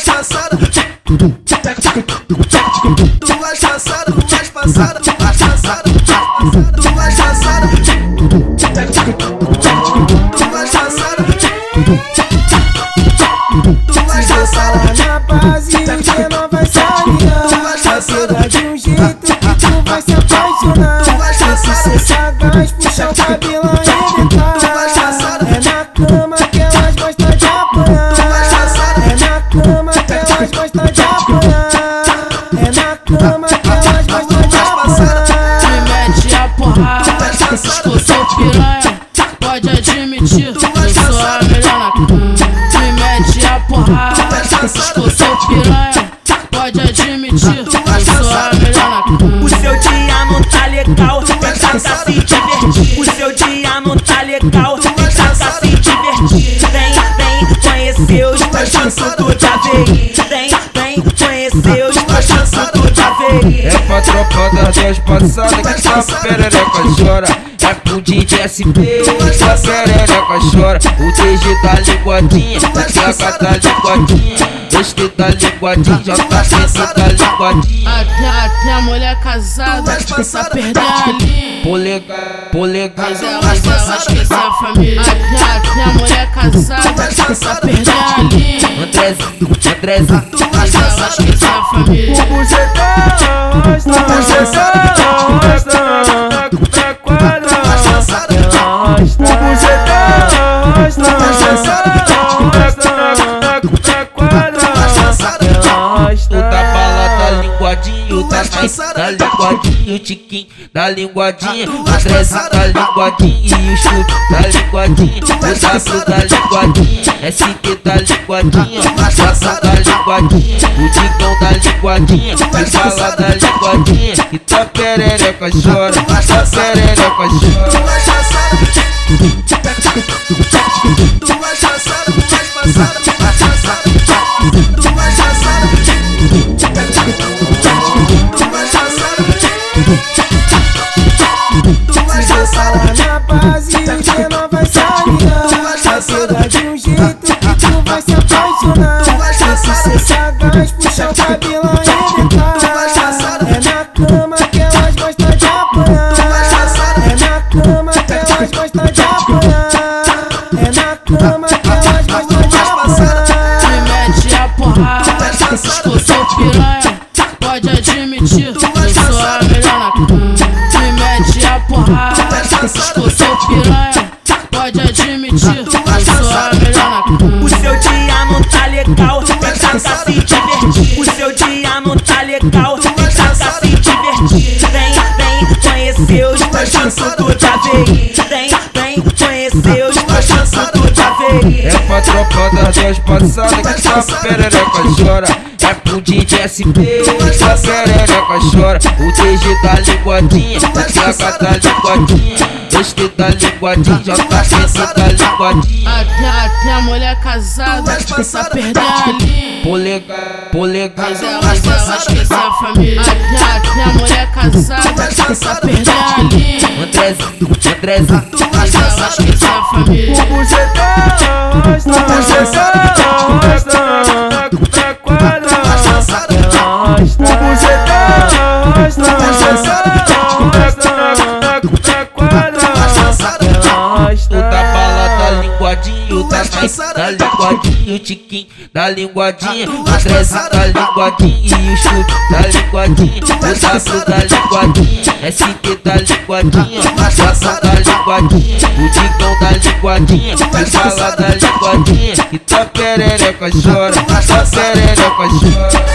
chançada, tua chançada, mais passada, tua chançada, tua chançada, tua chançada, tua pode admitir, sou a melhor na. O seu dia não tá legal, cá se divertir. O seu dia não tá legal, cá se divertir. Vem, vem conhecer os meus tudo da vez. Vem, vem conhecer os meus tudo da vez. É pra tropa das duas passadas que só perereca chora. É pro DJ SP só perereca chora. O DG tá linguadinha, o TH tá linguadinha. Este tá linguadinho, JC tá linguadinha. Até, até a mulher casada, pra perder a linha. Polegar, polegar. Mas ela, mas ela esquece a família. Até, até a mulher casada, pra perder a linha. Andrezinho, Andrezinho. Mas ela esquece a família. O tá linguadinho, o tiquinho da linguadinha, o Andrezinho tá linguadinho e o chute tá linguadinho, o W tá linguadinho, ST tá linguadinho, o Jação tá linguadinho, o Digão tá linguadinho, o bala tá linguadinha, e tua perereca chora, tua perereca chora. É na cama que elas gostam de apanhar Me mete a porrada, estou sou piranha, pode admitir, eu sou a melhor na cama. Me mete a porrada, estou sou piranha, pode admitir, eu sou a melhor na cama. O seu dia não tá legal, cá se divertir. O seu dia não tá legal, cá se divertir. Vem, vem conhecer os meus tudo da vez. Vem, É pra tropa das duas passadas que só perereca chora. É pro DJ SP que só perereca chora. O DG tá linguadinha, TH tá linguadinha. Este tá linguadinho, JC tá linguadinha. Até, até a mulher casada, pra perder a linha. Polegar, polegar. Mas ela, mas ela esquece a família. Até, até a mulher casada, pra perder a linha. Andrezinho, Andrezinho. Mas ela esquece a família. Linguadinho, mais tá linguadinho, o tiquinho da linguadinha, o Andrezinho tá linguadinho e o chute tá linguadinho, o W tá linguadinho, ST tá linguadinho, o Jação tá linguadinho, o Digão tá linguadinho, o bala tá linguadinha, e tua perereca chora, tua perereca chora.